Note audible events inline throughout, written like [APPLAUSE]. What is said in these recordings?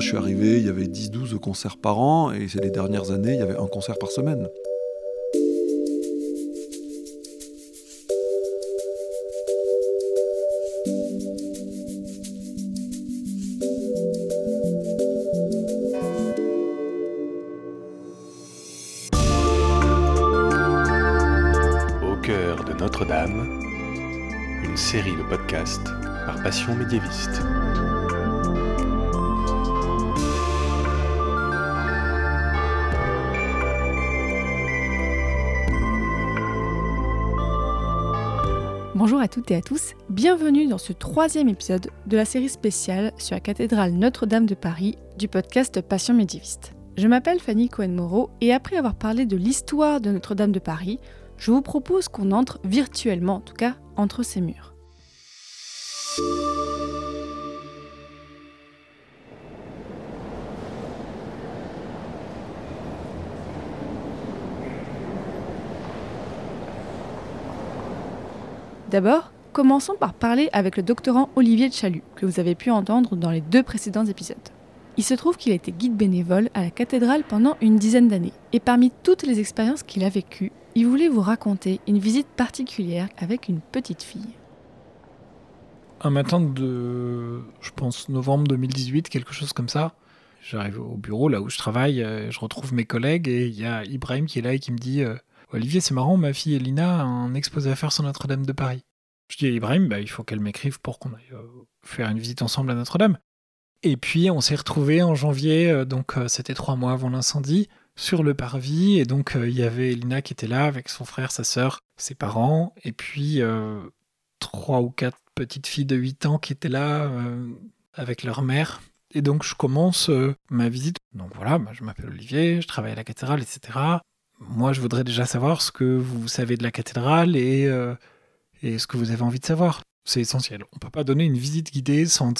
je suis arrivé, il y avait 10-12 concerts par an, et ces dernières années, il y avait un concert par semaine. Notre-Dame, une série de podcasts par Passion médiéviste. À tous, bienvenue dans ce troisième épisode de la série spéciale sur la cathédrale Notre-Dame de Paris du podcast Passion médiéviste. Je m'appelle Fanny Cohen-Moreau et après avoir parlé de l'histoire de Notre-Dame de Paris, je vous propose qu'on entre virtuellement, en tout cas, entre ces murs. D'abord, commençons par parler avec le doctorant Olivier de Chalut, que vous avez pu entendre dans les deux précédents épisodes. Il se trouve qu'il a été guide bénévole à la cathédrale pendant une dizaine d'années, et parmi toutes les expériences qu'il a vécues, il voulait vous raconter une visite particulière avec une petite fille. Un matin de, je pense, novembre 2018, quelque chose comme ça, j'arrive au bureau là où je travaille, euh, je retrouve mes collègues et il y a Ibrahim qui est là et qui me dit euh, Olivier, c'est marrant, ma fille Elina a un exposé à faire sur Notre-Dame de Paris. Je dis à Ibrahim, bah, il faut qu'elle m'écrive pour qu'on aille euh, faire une visite ensemble à Notre-Dame. Et puis on s'est retrouvés en janvier, donc c'était trois mois avant l'incendie sur le parvis. Et donc, euh, il y avait Elina qui était là avec son frère, sa sœur, ses parents, et puis euh, trois ou quatre petites filles de 8 ans qui étaient là euh, avec leur mère. Et donc, je commence ma visite. Donc voilà, je m'appelle Olivier, je travaille à la cathédrale, etc. Moi, je voudrais déjà savoir ce que vous savez de la cathédrale et, et ce que vous avez envie de savoir. C'est essentiel. On ne peut pas donner une visite guidée sans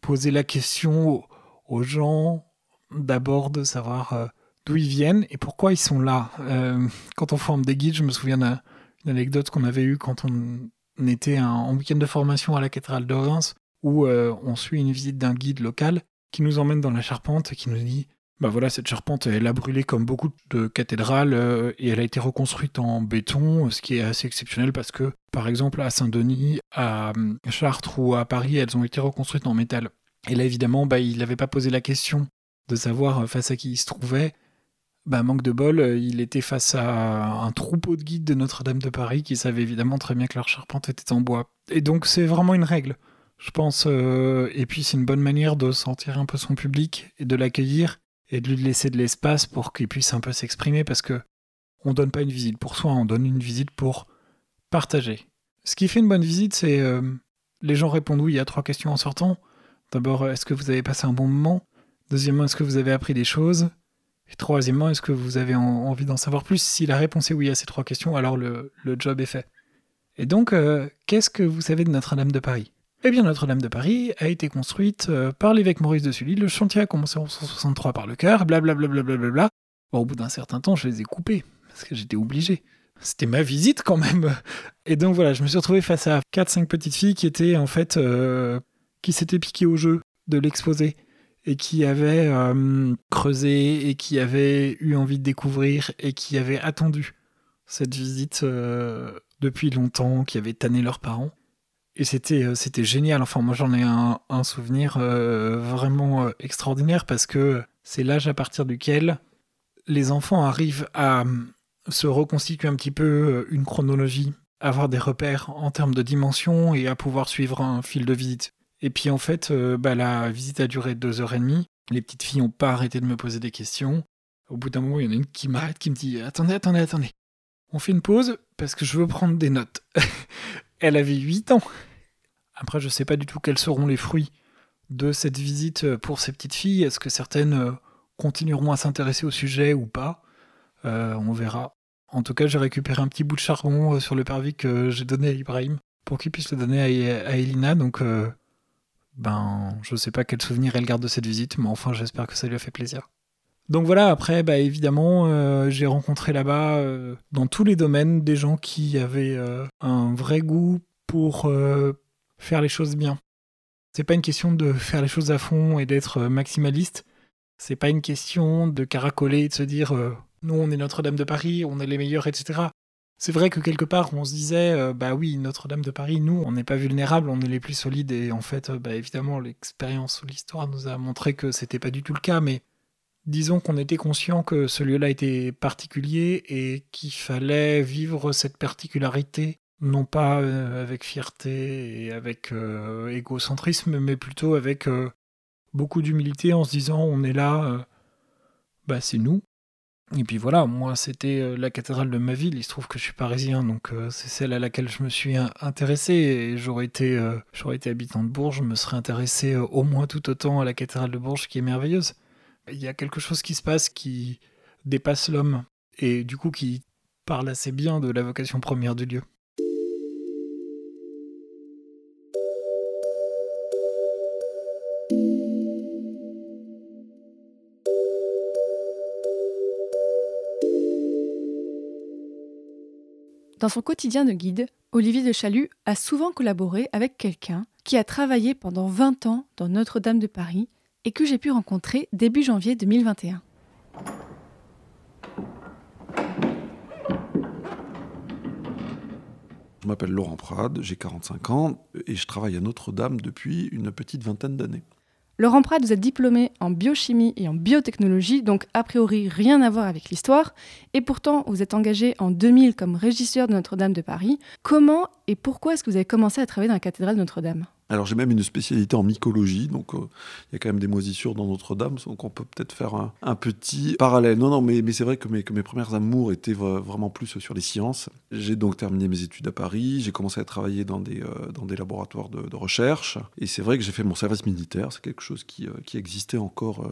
poser la question aux gens d'abord de savoir d'où ils viennent et pourquoi ils sont là. Euh, quand on forme des guides, je me souviens d'une anecdote qu'on avait eue quand on était en week-end de formation à la cathédrale de Reims, où euh, on suit une visite d'un guide local qui nous emmène dans la charpente et qui nous dit bah voilà, cette charpente, elle a brûlé comme beaucoup de cathédrales euh, et elle a été reconstruite en béton, ce qui est assez exceptionnel parce que, par exemple, à Saint-Denis, à Chartres ou à Paris, elles ont été reconstruites en métal. Et là, évidemment, bah, il n'avait pas posé la question de savoir face à qui il se trouvait. Bah, manque de bol, euh, il était face à un troupeau de guides de Notre-Dame de Paris qui savaient évidemment très bien que leur charpente était en bois. Et donc c'est vraiment une règle, je pense. Euh, et puis c'est une bonne manière de sentir un peu son public et de l'accueillir et de lui laisser de l'espace pour qu'il puisse un peu s'exprimer parce que on donne pas une visite pour soi, on donne une visite pour partager. Ce qui fait une bonne visite, c'est euh, les gens répondent oui à trois questions en sortant. D'abord, est-ce que vous avez passé un bon moment? Deuxièmement, est-ce que vous avez appris des choses? Et troisièmement, est-ce que vous avez envie d'en savoir plus? Si la réponse est oui à ces trois questions, alors le, job est fait. Et donc, euh, qu'est-ce que vous savez de Notre-Dame de Paris? Eh bien, Notre-Dame de Paris a été construite euh, par l'évêque Maurice de Sully. Le chantier a commencé en 1963 par le cœur, blablabla. Au bout d'un certain temps, je les ai coupés, parce que j'étais obligé. C'était ma visite quand même. Et donc voilà, je me suis retrouvé face à 4-5 petites filles qui étaient en fait. Euh, qui s'étaient piquées au jeu de l'exposé et qui avait euh, creusé et qui avait eu envie de découvrir et qui avait attendu cette visite depuis longtemps, qui avait tanné leurs parents. Et c'était euh, c'était génial. Enfin, moi j'en ai un, souvenir vraiment extraordinaire parce que c'est l'âge à partir duquel les enfants arrivent à se reconstituer un petit peu une chronologie, avoir des repères en termes de dimension et à pouvoir suivre un fil de visite. Et puis en fait, euh, bah, la visite a duré deux heures et demie. Les petites filles n'ont pas arrêté de me poser des questions. Au bout d'un moment, il y en a une qui m'arrête, qui me dit Attendez, attendez, attendez. On fait une pause parce que je veux prendre des notes. Elle avait 8 ans. Après, je ne sais pas du tout quels seront les fruits de cette visite pour ces petites filles. Est-ce que certaines euh, continueront à s'intéresser au sujet ou pas? Euh, On verra. En tout cas, j'ai récupéré un petit bout de charbon sur le parvis que j'ai donné à Ibrahim pour qu'il puisse le donner à, Elina. Donc, ben, je sais pas quel souvenir elle garde de cette visite, mais enfin, j'espère que ça lui a fait plaisir. Donc voilà, après, bah, évidemment, euh, j'ai rencontré là-bas, euh, dans tous les domaines, des gens qui avaient euh, un vrai goût pour faire les choses bien. C'est pas une question de faire les choses à fond et d'être maximaliste. C'est pas une question de caracoler et de se dire nous on est Notre-Dame de Paris, on est les meilleurs, etc. C'est vrai que quelque part, on se disait, bah oui, Notre-Dame de Paris, nous, on n'est pas vulnérables, on est les plus solides, et en fait, bah évidemment, l'expérience ou l'histoire nous a montré que c'était pas du tout le cas, mais disons qu'on était conscient que ce lieu-là était particulier et qu'il fallait vivre cette particularité, non pas euh, avec fierté et avec égocentrisme, mais plutôt avec beaucoup d'humilité en se disant, on est là, bah c'est nous, et puis voilà, moi c'était euh, la cathédrale de ma ville, il se trouve que je suis parisien, donc euh, c'est celle à laquelle je me suis intéressé, et j'aurais été, euh, j'aurais été habitant de Bourges, je me serais intéressé au moins tout autant à la cathédrale de Bourges qui est merveilleuse. Il y a quelque chose qui se passe qui dépasse l'homme, et du coup qui parle assez bien de la vocation première du lieu. Dans son quotidien de guide, Olivier de Chalut a souvent collaboré avec quelqu'un qui a travaillé pendant 20 ans dans Notre-Dame de Paris et que j'ai pu rencontrer début janvier 2021. Je m'appelle Laurent Prade, j'ai 45 ans et je travaille à Notre-Dame depuis une petite vingtaine d'années. Laurent Prat, vous êtes diplômé en biochimie et en biotechnologie, donc a priori rien à voir avec l'histoire. Et pourtant, vous êtes engagé en 2000 comme régisseur de Notre-Dame de Paris. Comment et pourquoi est-ce que vous avez commencé à travailler dans la cathédrale de Notre-Dame? Alors j'ai même une spécialité en mycologie, donc euh, il y a quand même des moisissures dans Notre-Dame, donc on peut peut-être faire un, petit parallèle. Non, non, mais, c'est vrai que mes, premières amours étaient vraiment plus sur les sciences. J'ai donc terminé mes études à Paris, j'ai commencé à travailler dans des, euh, laboratoires de, recherche, et c'est vrai que j'ai fait mon service militaire, c'est quelque chose qui, euh, existait encore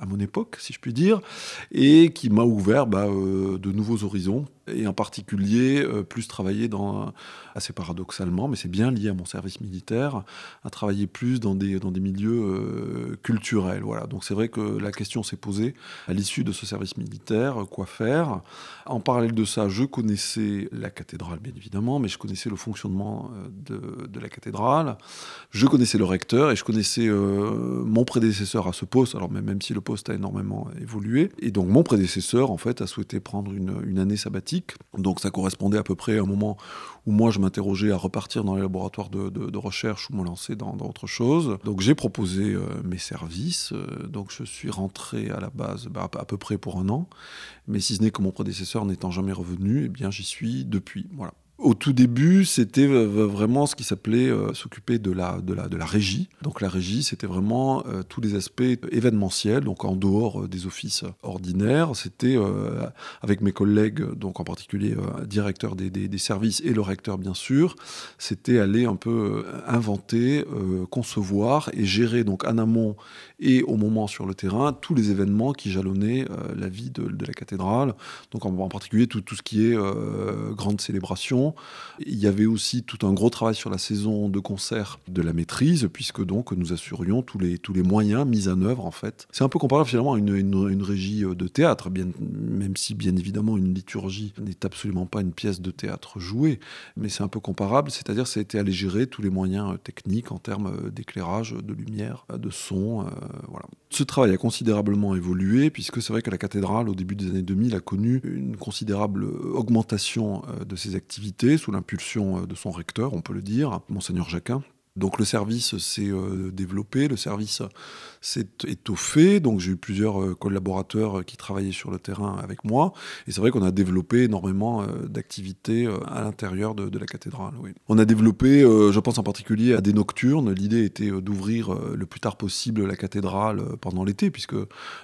à mon époque, si je puis dire, et qui m'a ouvert bah, de nouveaux horizons et en particulier euh, plus travailler dans, assez paradoxalement, mais c'est bien lié à mon service militaire, à travailler plus dans des, dans des milieux euh, culturels. Voilà. Donc c'est vrai que la question s'est posée à l'issue de ce service militaire, quoi faire. En parallèle de ça, je connaissais la cathédrale, bien évidemment, mais je connaissais le fonctionnement euh, de, de la cathédrale, je connaissais le recteur et je connaissais mon prédécesseur à ce poste, alors même, même si le poste a énormément évolué. Et donc mon prédécesseur, en fait, a souhaité prendre une, une année sabbatique donc ça correspondait à peu près à un moment où moi je m'interrogeais à repartir dans les laboratoires de, recherche ou me lancer dans, autre chose. Donc j'ai proposé euh, mes services. Euh, donc je suis rentré à la base bah, à peu près pour un an. Mais si ce n'est que mon prédécesseur n'étant jamais revenu, eh bien j'y suis depuis. Voilà. Au tout début, c'était euh, vraiment ce qui s'appelait euh, s'occuper de la, régie. Donc la régie, c'était vraiment euh, tous les aspects événementiels, donc en dehors des offices ordinaires. C'était avec mes collègues, donc en particulier directeur des, des, services et le recteur bien sûr, c'était aller un peu inventer, concevoir et gérer donc en amont et au moment sur le terrain tous les événements qui jalonnaient la vie de, la cathédrale. Donc en, particulier tout, ce qui est grande célébration il y avait aussi tout un gros travail sur la saison de concert de la maîtrise, puisque donc nous assurions tous les, moyens mis en œuvre en fait. C'est un peu comparable finalement à une, régie de théâtre, bien, même si bien évidemment une liturgie n'est absolument pas une pièce de théâtre jouée, mais c'est un peu comparable, c'est-à-dire ça a été aller gérer tous les moyens techniques en termes d'éclairage, de lumière, de son, euh, voilà. Ce travail a considérablement évolué, puisque c'est vrai que la cathédrale, au début des années 2000, a connu une considérable augmentation euh, de ses activités sous l'impulsion euh, de son recteur, on peut le dire, monseigneur Jacquin. Donc le service s'est euh, développé, le service s'est étoffé. Donc j'ai eu plusieurs euh, collaborateurs qui travaillaient sur le terrain avec moi. Et c'est vrai qu'on a développé énormément d'activités à l'intérieur de, la cathédrale. On a développé, je pense en particulier à des nocturnes. L'idée était d'ouvrir le plus tard possible la cathédrale pendant l'été, puisque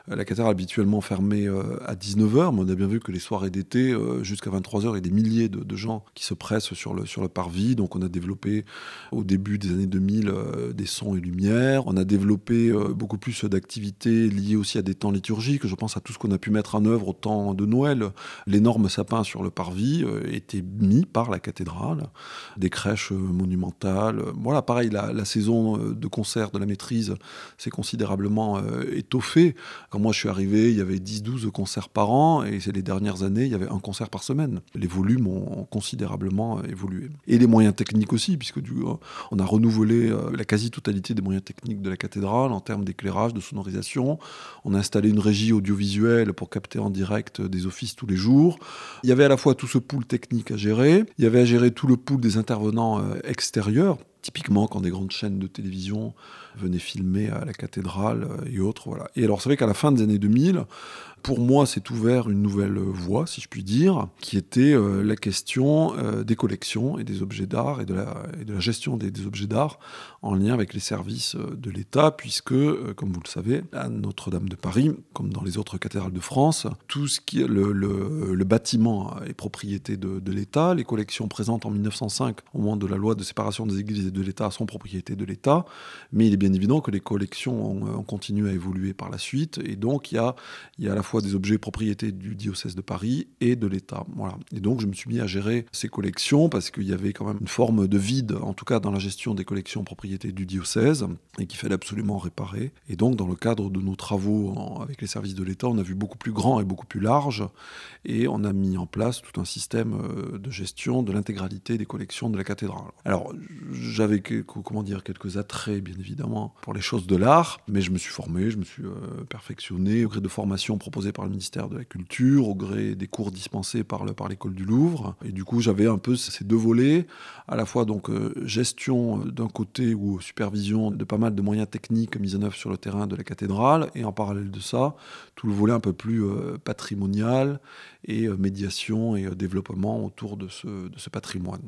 la cathédrale habituellement fermée à 19h. Mais on a bien vu que les soirées d'été, jusqu'à 23h, il y a des milliers de, gens qui se pressent sur le, sur le parvis. Donc on a développé au début des années 2000 euh, des sons et lumières. On a développé euh, beaucoup plus d'activités liées aussi à des temps liturgiques. Je pense à tout ce qu'on a pu mettre en œuvre au temps de Noël. L'énorme sapin sur le parvis euh, était mis par la cathédrale. Des crèches monumentales. Voilà, pareil, la, saison de concert de la maîtrise s'est considérablement étoffée. Quand moi je suis arrivé, il y avait 10-12 concerts par an et c'est les dernières années, il y avait un concert par semaine. Les volumes ont considérablement évolué. Et les moyens techniques aussi, puisque du, on a renouvelé euh, la quasi-totalité des moyens techniques de la cathédrale en termes d'éclairage, de sonorisation. On a installé une régie audiovisuelle pour capter en direct des offices tous les jours. Il y avait à la fois tout ce pool technique à gérer, il y avait à gérer tout le pool des intervenants euh, extérieurs, typiquement quand des grandes chaînes de télévision venaient filmer à la cathédrale euh, et autres. Voilà. Et alors c'est vrai qu'à la fin des années 2000, pour moi, s'est ouvert une nouvelle voie, si je puis dire, qui était euh, la question euh, des collections et des objets d'art et, de la, gestion des, objets d'art en lien avec les services de l'État, puisque, comme vous le savez, à Notre-Dame de Paris, comme dans les autres cathédrales de France, tout ce qui le, le, bâtiment est propriété de, de l'État. Les collections présentes en 1905, au moment de la loi de séparation des églises et de l'État, sont propriété de l'État. Mais il est bien évident que les collections ont, ont, continué à évoluer par la suite, et donc il y a, à la fois des objets propriété du diocèse de Paris et de l'État. Et donc je me suis mis à gérer ces collections parce qu'il y avait quand même une forme de vide, en tout cas dans la gestion des collections propriété du diocèse, et qu'il fallait absolument réparer. Et donc dans le cadre de nos travaux avec les services de l'État, on a vu beaucoup plus grand et beaucoup plus large, et on a mis en place tout un système euh, de gestion de l'intégralité des collections de la cathédrale. Alors j'avais comment dire quelques attraits bien évidemment pour les choses de l'art, mais je me suis formé, je me suis euh, perfectionné au gré de formations proposées par le ministère de la Culture, au gré des cours dispensés par, le, par l'école du Louvre. Et du coup, j'avais un peu ces deux volets, à la fois donc euh, gestion euh, d'un côté ou supervision de pas mal de moyens techniques mis en œuvre sur le terrain de la cathédrale, et en parallèle de ça, tout le volet un peu plus euh, patrimonial et médiation et développement autour de ce patrimoine.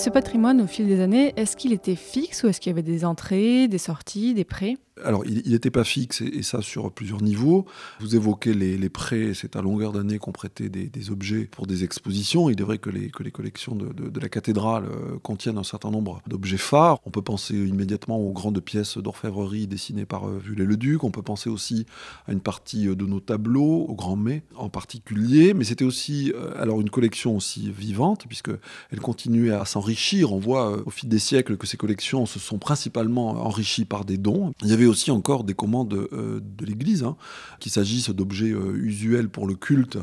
Ce patrimoine, au fil des années, est-ce qu'il était fixe ou est-ce qu'il y avait des entrées, des sorties, des prêts? Alors, il n'était pas fixe, et, ça sur plusieurs niveaux. Vous évoquez les, prêts, c'est à longueur d'année qu'on prêtait des, objets pour des expositions. Il est vrai que les, que les collections de, la cathédrale euh, contiennent un certain nombre d'objets phares. On peut penser immédiatement aux grandes pièces d'orfèvrerie dessinées par euh, Vuillet-le-Duc. On peut penser aussi à une partie euh, de nos tableaux, au Grand Mai en particulier. Mais c'était aussi alors une collection aussi vivante, puisqu'elle continuait à s'enrichir. On voit au fil des siècles que ces collections se sont principalement enrichies par des dons. Il y avait aussi encore des commandes euh, de l'Église, hein, qu'il s'agisse d'objets euh, usuels pour le culte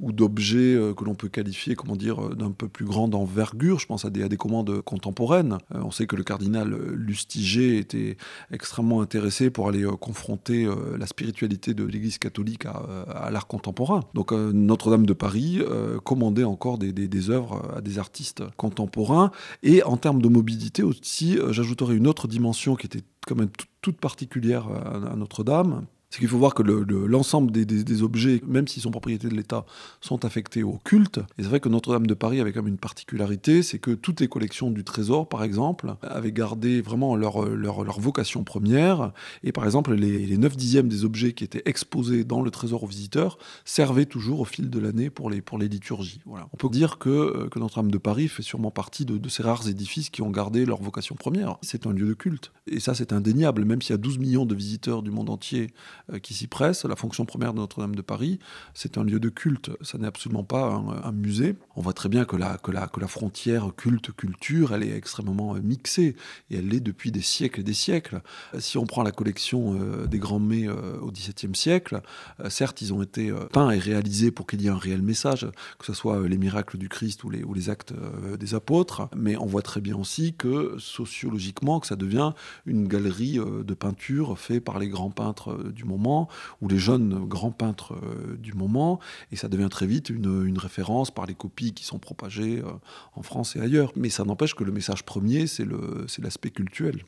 ou d'objets euh, que l'on peut qualifier, comment dire, d'un peu plus grande envergure. Je pense à des, à des commandes contemporaines. on sait que le cardinal Lustiger était extrêmement intéressé pour aller confronter la spiritualité de l'Église catholique à, l'art contemporain. Donc Notre-Dame de Paris commandait encore des, des, des, œuvres à des artistes contemporains. Et en termes de mobilité aussi, j'ajouterais une autre dimension qui était quand même toute particulière à Notre-Dame, c'est qu'il faut voir que l'ensemble des, objets, même s'ils sont propriété de l'État, sont affectés au culte. Et c'est vrai que Notre-Dame de Paris avait quand même une particularité, c'est que toutes les collections du Trésor, par exemple, avaient gardé vraiment leur, leur, vocation première. Et par exemple, les, les 9 dixièmes des objets qui étaient exposés dans le Trésor aux visiteurs servaient toujours au fil de l'année pour les, pour les liturgies. Voilà. On peut dire que, euh, que Notre-Dame de Paris fait sûrement partie de, ces rares édifices qui ont gardé leur vocation première. C'est un lieu de culte. Et ça, c'est indéniable. Même s'il y a 12 millions de visiteurs du monde entier qui s'y presse. La fonction première de Notre-Dame de Paris, c'est un lieu de culte. Ça n'est absolument pas un, musée. On voit très bien que la, frontière culte-culture, elle est extrêmement euh, mixée. Et elle l'est depuis des siècles et des siècles. Si on prend la collection euh, des grands mets au XVIIe siècle, certes, ils ont été peints et réalisés pour qu'il y ait un réel message, que ce soit les miracles du Christ ou les, actes des apôtres. Mais on voit très bien aussi que sociologiquement, que ça devient une galerie de peinture faite par les grands peintres euh, du moment, ou les jeunes grands peintres euh, du moment, et ça devient très vite une, référence par les copies qui sont propagées euh, en France et ailleurs. Mais ça n'empêche que le message premier, c'est l'aspect cultuel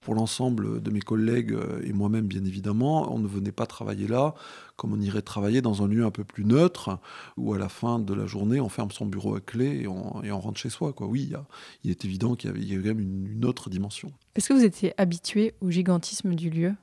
pour l'ensemble de mes collègues et moi-même, bien évidemment, on ne venait pas travailler là comme on irait travailler dans un lieu un peu plus neutre, où à la fin de la journée, on ferme son bureau à clé et on, rentre chez soi. Quoi. Oui, il, est évident qu'il y, avait, quand même une, une autre dimension. Est-ce que vous étiez habitué au gigantisme du lieu?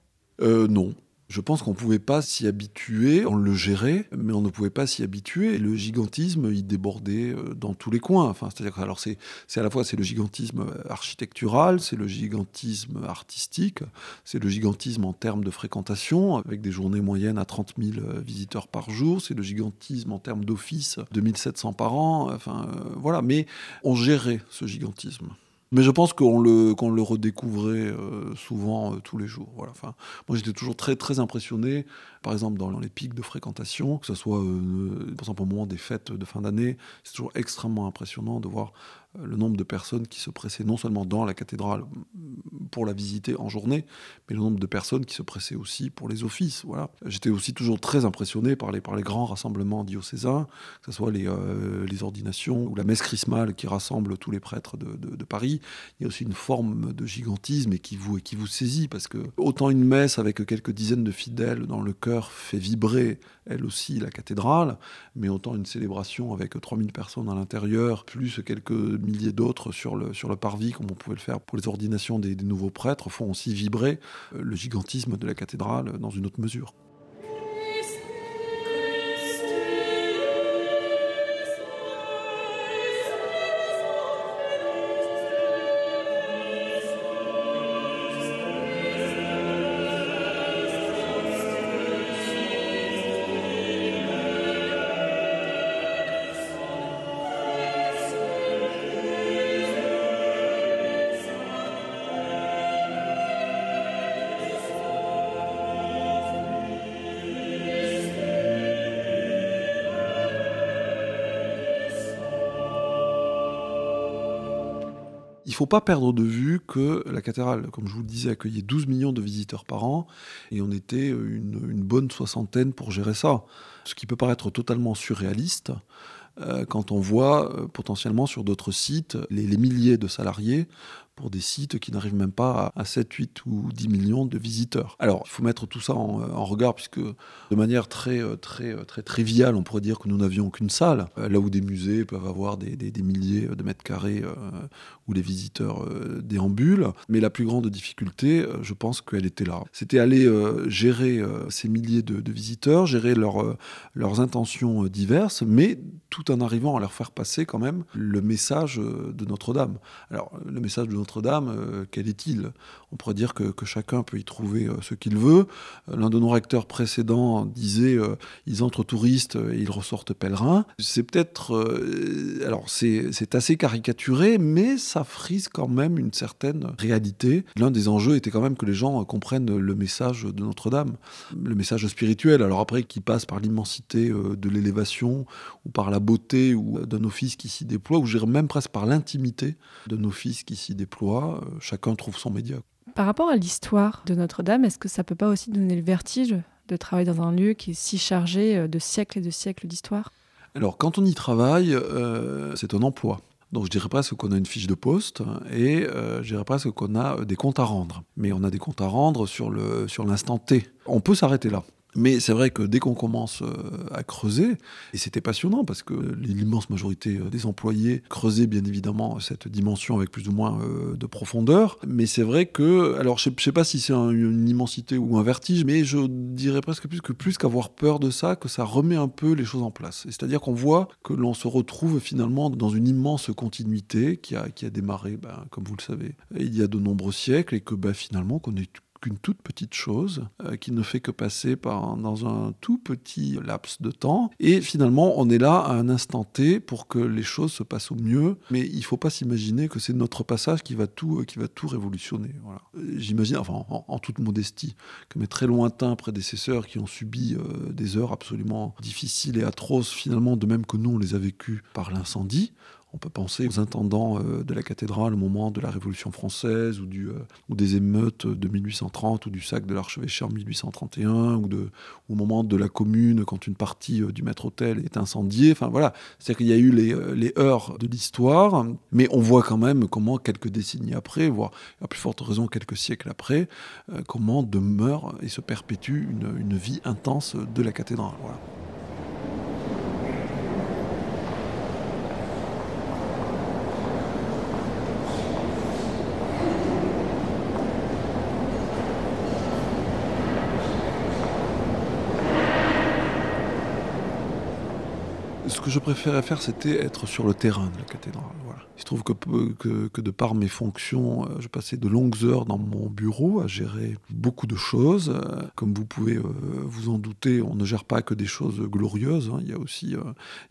Euh, non. Je pense qu'on ne pouvait pas s'y habituer, on le gérait, mais on ne pouvait pas s'y habituer. Le gigantisme, il débordait euh, dans tous les coins. Enfin, c'est-à-dire alors c'est, à la fois c'est le gigantisme architectural, c'est le gigantisme artistique, c'est le gigantisme en termes de fréquentation, avec des journées moyennes à 30 000 euh, visiteurs par jour, c'est le gigantisme en termes d'office, 2700 par an. Enfin, voilà. Mais on gérait ce gigantisme. Mais je pense qu'on le, qu'on le redécouvrait euh, souvent euh, tous les jours. Voilà. Enfin, moi, j'étais toujours très, très impressionné, par exemple, dans, les pics de fréquentation, que ce soit, euh, par exemple, au moment des fêtes de fin d'année, c'est toujours extrêmement impressionnant de voir le nombre de personnes qui se pressaient non seulement dans la cathédrale pour la visiter en journée, mais le nombre de personnes qui se pressaient aussi pour les offices. Voilà. J'étais aussi toujours très impressionné par les, par les grands rassemblements diocésains, que ce soit les, euh, les ordinations ou la messe chrismale qui rassemble tous les prêtres de, de, Paris. Il y a aussi une forme de gigantisme et qui vous, et qui vous saisit, parce que autant une messe avec quelques dizaines de fidèles dans le cœur fait vibrer elle aussi la cathédrale, mais autant une célébration avec 3000 personnes à l'intérieur, plus quelques milliers d'autres sur le, sur le parvis, comme on pouvait le faire pour les ordinations des, des nouveaux prêtres, font aussi vibrer euh, le gigantisme de la cathédrale dans une autre mesure. Ne faut pas perdre de vue que la cathédrale, comme je vous le disais, accueillait 12 millions de visiteurs par an et on était une, bonne soixantaine pour gérer ça. Ce qui peut paraître totalement surréaliste euh, quand on voit euh, potentiellement sur d'autres sites les, milliers de salariés pour des sites qui n'arrivent même pas à 7, 8 ou 10 millions de visiteurs. Alors, il faut mettre tout ça en, en, regard, puisque de manière très, très, très triviale, on pourrait dire que nous n'avions qu'une salle, là où des musées peuvent avoir des, milliers de mètres carrés euh, où les visiteurs euh, déambulent. Mais la plus grande difficulté, euh, je pense qu'elle était là. C'était aller euh, gérer ces milliers de, visiteurs, gérer leur, leurs intentions diverses, mais tout en arrivant à leur faire passer quand même le message de Notre-Dame. Alors, le message de notre-Dame, euh, quel est-il? On pourrait dire que, chacun peut y trouver euh, ce qu'il veut. Euh, L'un de nos recteurs précédents disait ils entrent touristes et ils ressortent pèlerins. C'est peut-être. alors, c'est assez caricaturé, mais ça frise quand même une certaine réalité. L'un des enjeux était quand même que les gens comprennent le message de Notre-Dame, le message spirituel. Alors, après, qui passe par l'immensité de l'élévation ou par la beauté ou d'un office qui s'y déploie, ou même presque par l'intimité d'un office qui s'y déploie euh, chacun trouve son média. Par rapport à l'histoire de Notre-Dame, est-ce que ça peut pas aussi donner le vertige de travailler dans un lieu qui est si chargé euh, de siècles et de siècles d'histoire? Alors, quand on y travaille, euh, c'est un emploi. Donc je dirais presque qu'on a une fiche de poste et euh, je dirais presque qu'on a des comptes à rendre. Mais on a des comptes à rendre sur l'instant sur T. On peut s'arrêter là. Mais c'est vrai que dès qu'on commence euh, à creuser, et c'était passionnant parce que l'immense majorité euh, des employés creusaient bien évidemment cette dimension avec plus ou moins euh, de profondeur, mais c'est vrai que, alors je ne sais pas si c'est un, une immensité ou un vertige, mais je dirais presque plus que plus qu'avoir peur de ça, que ça remet un peu les choses en place. C'est-à-dire qu'on voit que l'on se retrouve finalement dans une immense continuité qui a, qui a démarré, ben, comme vous le savez, il y a de nombreux siècles et que ben, finalement qu'on est qu'une toute petite chose euh, qui ne fait que passer par, dans un tout petit laps de temps. Et finalement, on est là à un instant T pour que les choses se passent au mieux. Mais il ne faut pas s'imaginer que c'est notre passage qui va tout, qui va tout révolutionner. Voilà. J'imagine, enfin, en, toute modestie, que mes très lointains prédécesseurs qui ont subi euh, des heures absolument difficiles et atroces, finalement, de même que nous, on les a vécues par l'incendie, on peut penser aux intendants euh, de la cathédrale au moment de la Révolution française ou, euh, des émeutes de 1830 ou du sac de l'archevêché en 1831 ou de, au moment de la commune quand une partie euh, du maître-autel est incendiée. Enfin voilà, c'est-à-dire qu'il y a eu les, les heures de l'histoire, mais on voit quand même comment quelques décennies après, voire à plus forte raison quelques siècles après, comment demeure et se perpétue une, vie intense de la cathédrale. Que je préférais faire, c'était être sur le terrain de la cathédrale. Voilà. Il se trouve que, que, de par mes fonctions, euh, je passais de longues heures dans mon bureau à gérer beaucoup de choses. Euh, comme vous pouvez euh, vous en douter, on ne gère pas que des choses glorieuses. Hein. Il, y a aussi,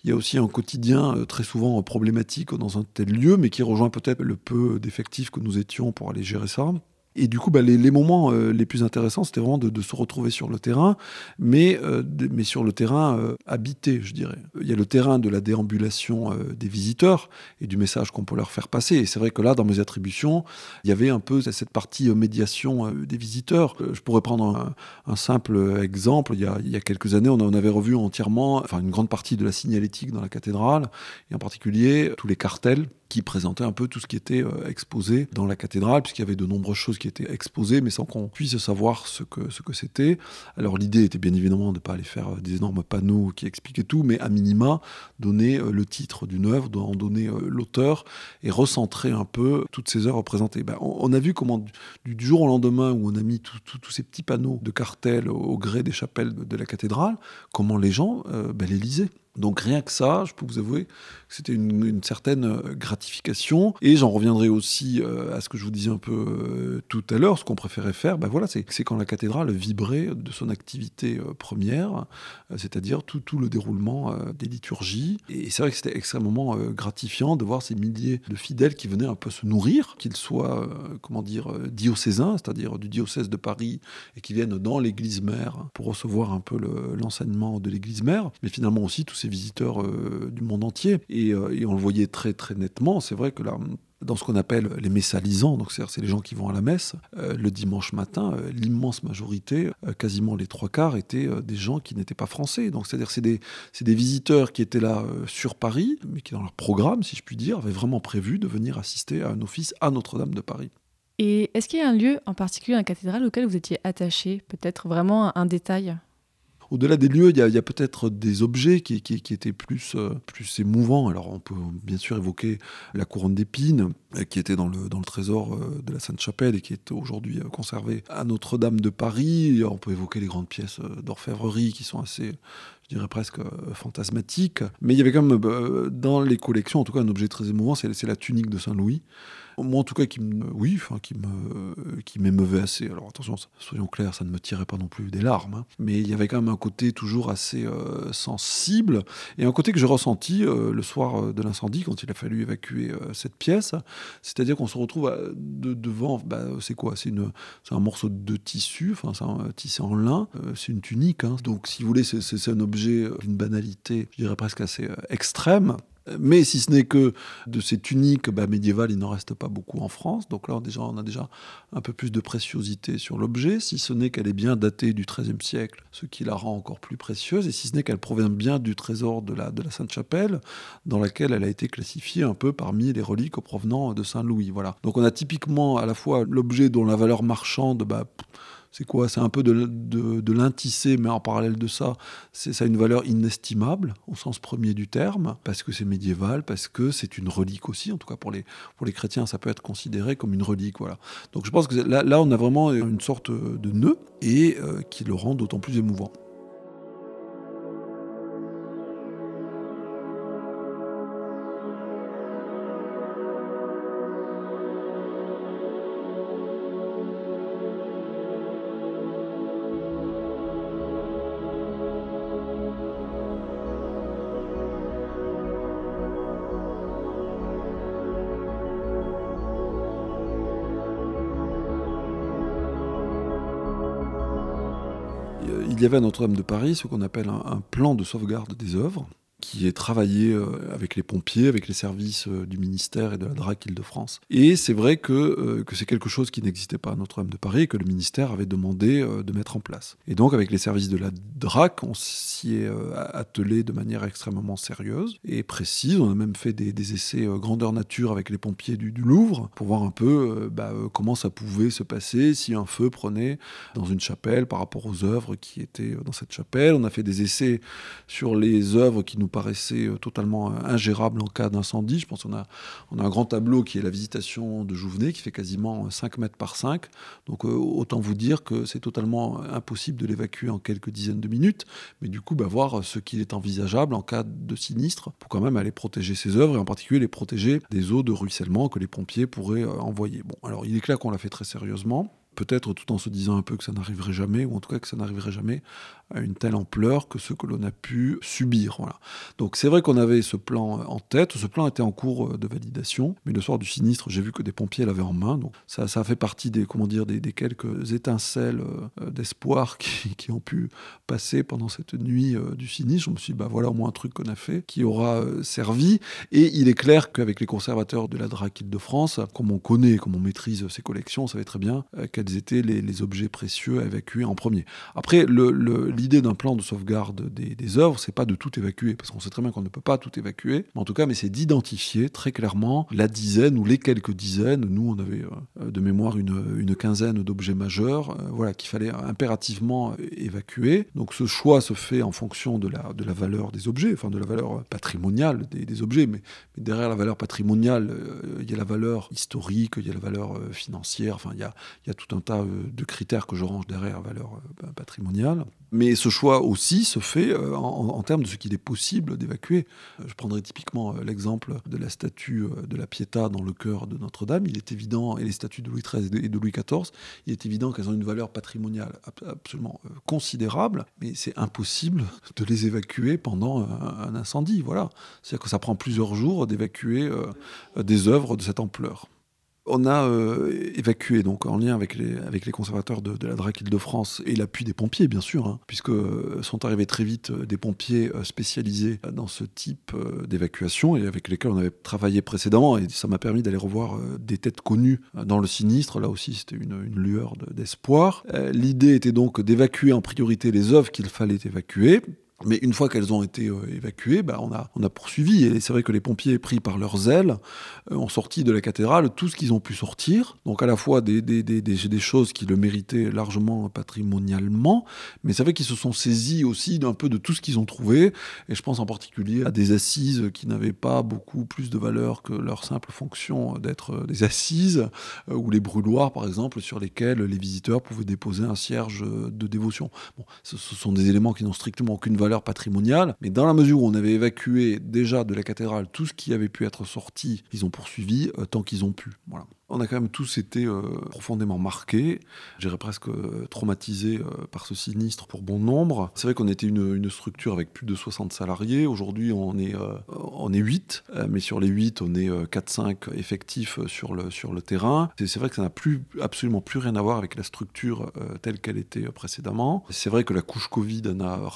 il y a aussi un quotidien très souvent problématique dans un tel lieu, mais qui rejoint peut-être le peu d'effectifs que nous étions pour aller gérer ça. Et du coup, bah, les, moments euh, les plus intéressants, c'était vraiment de, se retrouver sur le terrain, mais, euh, sur le terrain euh, habité, je dirais. Il y a le terrain de la déambulation des visiteurs et du message qu'on peut leur faire passer. Et c'est vrai que là, dans mes attributions, il y avait un peu cette partie médiation des visiteurs. je pourrais prendre un, simple exemple. Il y, a, il y, a, quelques années, on, on avait revu entièrement, enfin une grande partie de la signalétique dans la cathédrale, et en particulier tous les cartels qui présentait un peu tout ce qui était euh, exposé dans la cathédrale, puisqu'il y avait de nombreuses choses qui étaient exposées, mais sans qu'on puisse savoir ce que ce que c'était. Alors l'idée était bien évidemment de ne pas aller faire euh, des énormes panneaux qui expliquaient tout, mais à minima donner euh, le titre d'une œuvre, en donner l'auteur et recentrer un peu toutes ces œuvres présentées. Ben, on, a vu comment du, jour au lendemain où on a mis tous ces petits panneaux de cartels au, gré des chapelles de, la cathédrale, comment les gens ben, les lisaient. Donc rien que ça, je peux vous avouer que c'était une, certaine euh, gratification. Et j'en reviendrai aussi euh, à ce que je vous disais un peu euh, tout à l'heure, ce qu'on préférait faire, ben voilà, c'est quand la cathédrale vibrait de son activité première, c'est-à-dire tout, le déroulement des liturgies. Et c'est vrai que c'était extrêmement gratifiant de voir ces milliers de fidèles qui venaient un peu se nourrir, qu'ils soient, comment dire, diocésains, c'est-à-dire du diocèse de Paris, et qui viennent dans l'église mère pour recevoir un peu l'enseignement de l'église mère, mais finalement aussi tous visiteurs euh, du monde entier. Euh, et, on le voyait très très nettement. C'est vrai que là, dans ce qu'on appelle les messalisants, donc c'est les gens qui vont à la messe, euh, le dimanche matin, l'immense majorité, quasiment les trois quarts, étaient des gens qui n'étaient pas français. Donc c'est-à-dire c'est des, des, visiteurs qui étaient là sur Paris, mais qui dans leur programme, si je puis dire, avaient vraiment prévu de venir assister à un office à Notre-Dame de Paris. Et est-ce qu'il y a un lieu en particulier, un cathédrale auquel vous étiez attaché? Peut-être vraiment un détail? Au-delà des lieux, il y a, peut-être des objets qui, étaient plus, euh, plus émouvants. Alors on peut bien sûr évoquer la couronne d'épines euh, qui était dans le, dans le trésor euh, de la Sainte-Chapelle et qui est aujourd'hui conservée à Notre-Dame de Paris. on peut évoquer les grandes pièces d'orfèvrerie qui sont assez, je dirais presque fantasmatiques. Mais il y avait quand même dans les collections, en tout cas un objet très émouvant, c'est la tunique de Saint-Louis moi, en tout cas, qui me, oui, qui me, qui m'émeuvait assez. Alors attention, soyons clairs, ça ne me tirait pas non plus des larmes, hein. mais il y avait quand même un côté toujours assez euh, sensible et un côté que j'ai ressenti euh, le soir euh, de l'incendie quand il a fallu évacuer cette pièce. C'est-à-dire qu'on se retrouve devant, bah, c'est quoi? C'est une, c'est un morceau de tissu, enfin, c'est un tissé en lin, c'est une tunique. Hein. Donc, si vous voulez, c'est, c'est un objet d'une banalité, je dirais presque assez extrême. Mais si ce n'est que de ces tuniques bah, médiévales, il n'en reste pas beaucoup en France. Donc là, déjà, on a déjà un peu plus de préciosité sur l'objet, si ce n'est qu'elle est bien datée du XIIIe siècle, ce qui la rend encore plus précieuse, et si ce n'est qu'elle provient bien du trésor de la, de la Sainte-Chapelle, dans laquelle elle a été classifiée un peu parmi les reliques provenant de Saint-Louis. Voilà. Donc on a typiquement à la fois l'objet dont la valeur marchande... Bah, c'est quoi? C'est un peu de, de, mais en parallèle de ça, ça a une valeur inestimable au sens premier du terme, parce que c'est médiéval, parce que c'est une relique aussi. En tout cas, pour les, pour les chrétiens, ça peut être considéré comme une relique. Voilà. Donc je pense que là, là on a vraiment une sorte de nœud et euh, qui le rend d'autant plus émouvant. Il y avait à Notre-Dame de Paris ce qu'on appelle un, plan de sauvegarde des œuvres qui est travaillé euh, avec les pompiers, avec les services euh, du ministère et de la DRAC Île-de-France. Et c'est vrai que, euh, que c'est quelque chose qui n'existait pas à Notre-Dame de Paris et que le ministère avait demandé de mettre en place. Et donc avec les services de la DRAC, on s'y est attelé de manière extrêmement sérieuse et précise. On a même fait des, essais grandeur nature avec les pompiers du, Louvre pour voir un peu bah, comment ça pouvait se passer si un feu prenait dans une chapelle par rapport aux œuvres qui étaient dans cette chapelle. On a fait des essais sur les œuvres qui nous paraissait euh, totalement euh, ingérable en cas d'incendie. Je pense qu'on a, on a un grand tableau qui est la visitation de Jouvenet, qui fait quasiment 5 mètres par 5. Donc autant vous dire que c'est totalement impossible de l'évacuer en quelques dizaines de minutes. Mais du coup, bah, voir ce qu'il est envisageable en cas de sinistre pour quand même aller protéger ses œuvres et en particulier les protéger des eaux de ruissellement que les pompiers pourraient envoyer. Bon, alors il est clair qu'on l'a fait très sérieusement peut-être tout en se disant un peu que ça n'arriverait jamais, ou en tout cas que ça n'arriverait jamais à une telle ampleur que ce que l'on a pu subir. Voilà. Donc c'est vrai qu'on avait ce plan en tête, ce plan était en cours euh, de validation, mais le soir du sinistre, j'ai vu que des pompiers l'avaient en main, donc ça, ça fait partie des, comment dire, des, quelques étincelles euh, d'espoir [LAUGHS] qui, ont pu passer pendant cette nuit euh, du sinistre. Je me suis dit, bah voilà au moins un truc qu'on a fait, qui aura servi, et il est clair qu'avec les conservateurs de la DRAC de France, comme on connaît, comme on maîtrise ces collections, on savait très bien quels étaient les, objets précieux à évacuer en premier. Après, l'idée d'un plan de sauvegarde des, des œuvres, c'est pas de tout évacuer, parce qu'on sait très bien qu'on ne peut pas tout évacuer, mais en tout cas, mais c'est d'identifier très clairement la dizaine ou les quelques dizaines. Nous, on avait euh, de mémoire une, quinzaine d'objets majeurs, euh, voilà, qu'il fallait impérativement évacuer. Donc, ce choix se fait en fonction de la, valeur des objets, enfin de la valeur patrimoniale des, objets, mais, derrière la valeur patrimoniale, euh, il y a la valeur historique, il y a la valeur financière, enfin, il y a, y a tout un tas de critères que je range derrière valeur patrimoniale. Mais ce choix aussi se fait euh, en, termes de ce qu'il est possible d'évacuer. Euh, je prendrai typiquement euh, l'exemple de la statue de la Pietà dans le cœur de Notre-Dame. Il est évident, et les statues de Louis XIII et de Louis XIV, il est évident qu'elles ont une valeur patrimoniale absolument considérable, mais c'est impossible de les évacuer pendant un, incendie. Voilà. C'est-à-dire que ça prend plusieurs jours d'évacuer des œuvres de cette ampleur. On a euh, évacué, donc en lien avec les, avec les conservateurs de, la DRAC Île-de-France et l'appui des pompiers, bien sûr, hein, puisque euh, sont arrivés très vite euh, des pompiers spécialisés dans ce type d'évacuation et avec lesquels on avait travaillé précédemment. Et ça m'a permis d'aller revoir des têtes connues dans le sinistre. Là aussi, c'était une, une, lueur d'espoir. L'idée était donc d'évacuer en priorité les œuvres qu'il fallait évacuer mais une fois qu'elles ont été euh, évacuées, bah, on, a, poursuivi. Et c'est vrai que les pompiers, pris par leurs ailes, euh, ont sorti de la cathédrale tout ce qu'ils ont pu sortir. Donc à la fois des, choses qui le méritaient largement patrimonialement, mais c'est vrai qu'ils se sont saisis aussi d'un peu de tout ce qu'ils ont trouvé. Et je pense en particulier à des assises qui n'avaient pas beaucoup plus de valeur que leur simple fonction d'être euh, des assises, ou les brûloirs par exemple, sur lesquels les visiteurs pouvaient déposer un cierge de dévotion. Bon, ce sont des éléments qui n'ont strictement aucune valeur patrimoniale, mais dans la mesure où on avait évacué déjà de la cathédrale tout ce qui avait pu être sorti, ils ont poursuivi euh, tant qu'ils ont pu. Voilà on a quand même tous été euh, profondément marqués, j'irais presque euh, traumatisés euh, par ce sinistre pour bon nombre. C'est vrai qu'on était une, structure avec plus de 60 salariés. Aujourd'hui, on est, on est 8, mais sur les 8, on est 4-5 effectifs sur le, terrain. C'est vrai que ça n'a plus, absolument plus rien à voir avec la structure telle qu'elle était précédemment. C'est vrai que la couche Covid en a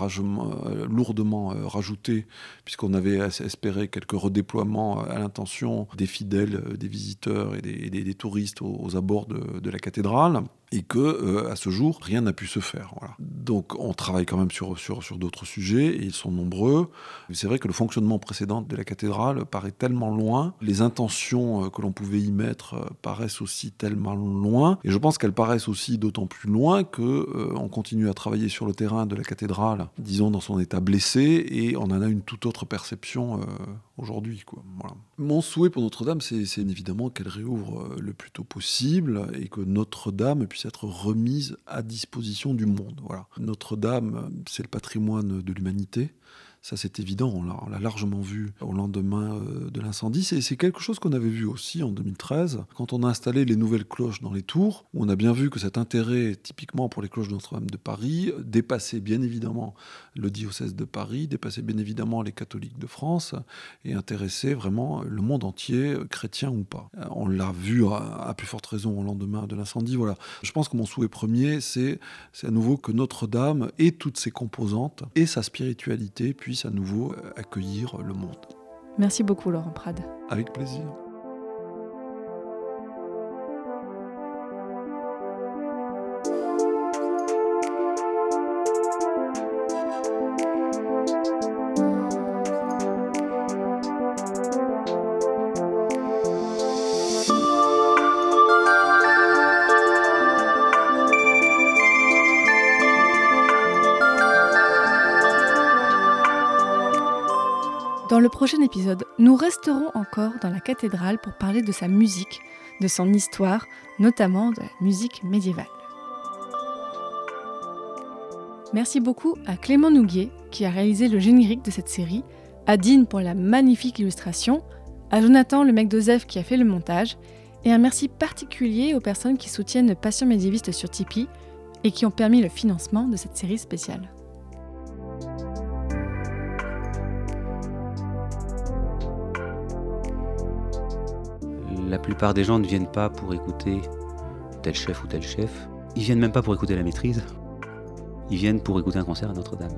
lourdement rajouté, puisqu'on avait espéré quelques redéploiements à l'intention des fidèles, des visiteurs et des des touristes aux, abords de, la cathédrale et que euh, à ce jour rien n'a pu se faire. Donc on travaille quand même sur, sur, sur d'autres sujets et ils sont nombreux. C'est vrai que le fonctionnement précédent de la cathédrale paraît tellement loin, les intentions euh, que l'on pouvait y mettre euh, paraissent aussi tellement loin et je pense qu'elles paraissent aussi d'autant plus loin que on continue à travailler sur le terrain de la cathédrale, disons dans son état blessé et on en a une toute autre perception aujourd'hui. Voilà. Mon souhait pour Notre-Dame, c'est évidemment qu'elle réouvre le plus tôt possible et que Notre-Dame puisse être remise à disposition du monde. Voilà. Notre-Dame, c'est le patrimoine de l'humanité. Ça, c'est évident, on l'a largement vu au lendemain euh, de l'incendie. C'est quelque chose qu'on avait vu aussi en 2013, quand on a installé les nouvelles cloches dans les tours, on a bien vu que cet intérêt, typiquement pour les cloches de Notre-Dame de Paris, dépassait bien évidemment le diocèse de Paris, dépassait bien évidemment les catholiques de France, et intéressait vraiment le monde entier, chrétien ou pas. On l'a vu à, plus forte raison au lendemain de l'incendie. Voilà. Je pense que mon souhait premier, c'est à nouveau que Notre-Dame et toutes ses composantes et sa spiritualité puisse à nouveau accueillir le monde. Merci beaucoup Laurent Prade. Avec plaisir. Dans le prochain épisode, nous resterons encore dans la cathédrale pour parler de sa musique, de son histoire, notamment de la musique médiévale. Merci beaucoup à Clément Nouguier qui a réalisé le générique de cette série, à Dean pour la magnifique illustration, à Jonathan le mec d'Ozef qui a fait le montage, et un merci particulier aux personnes qui soutiennent Passion médiéviste sur Tipeee et qui ont permis le financement de cette série spéciale. La plupart des gens ne viennent pas pour écouter tel chef ou tel chef. Ils viennent même pas pour écouter la maîtrise. Ils viennent pour écouter un concert à Notre-Dame.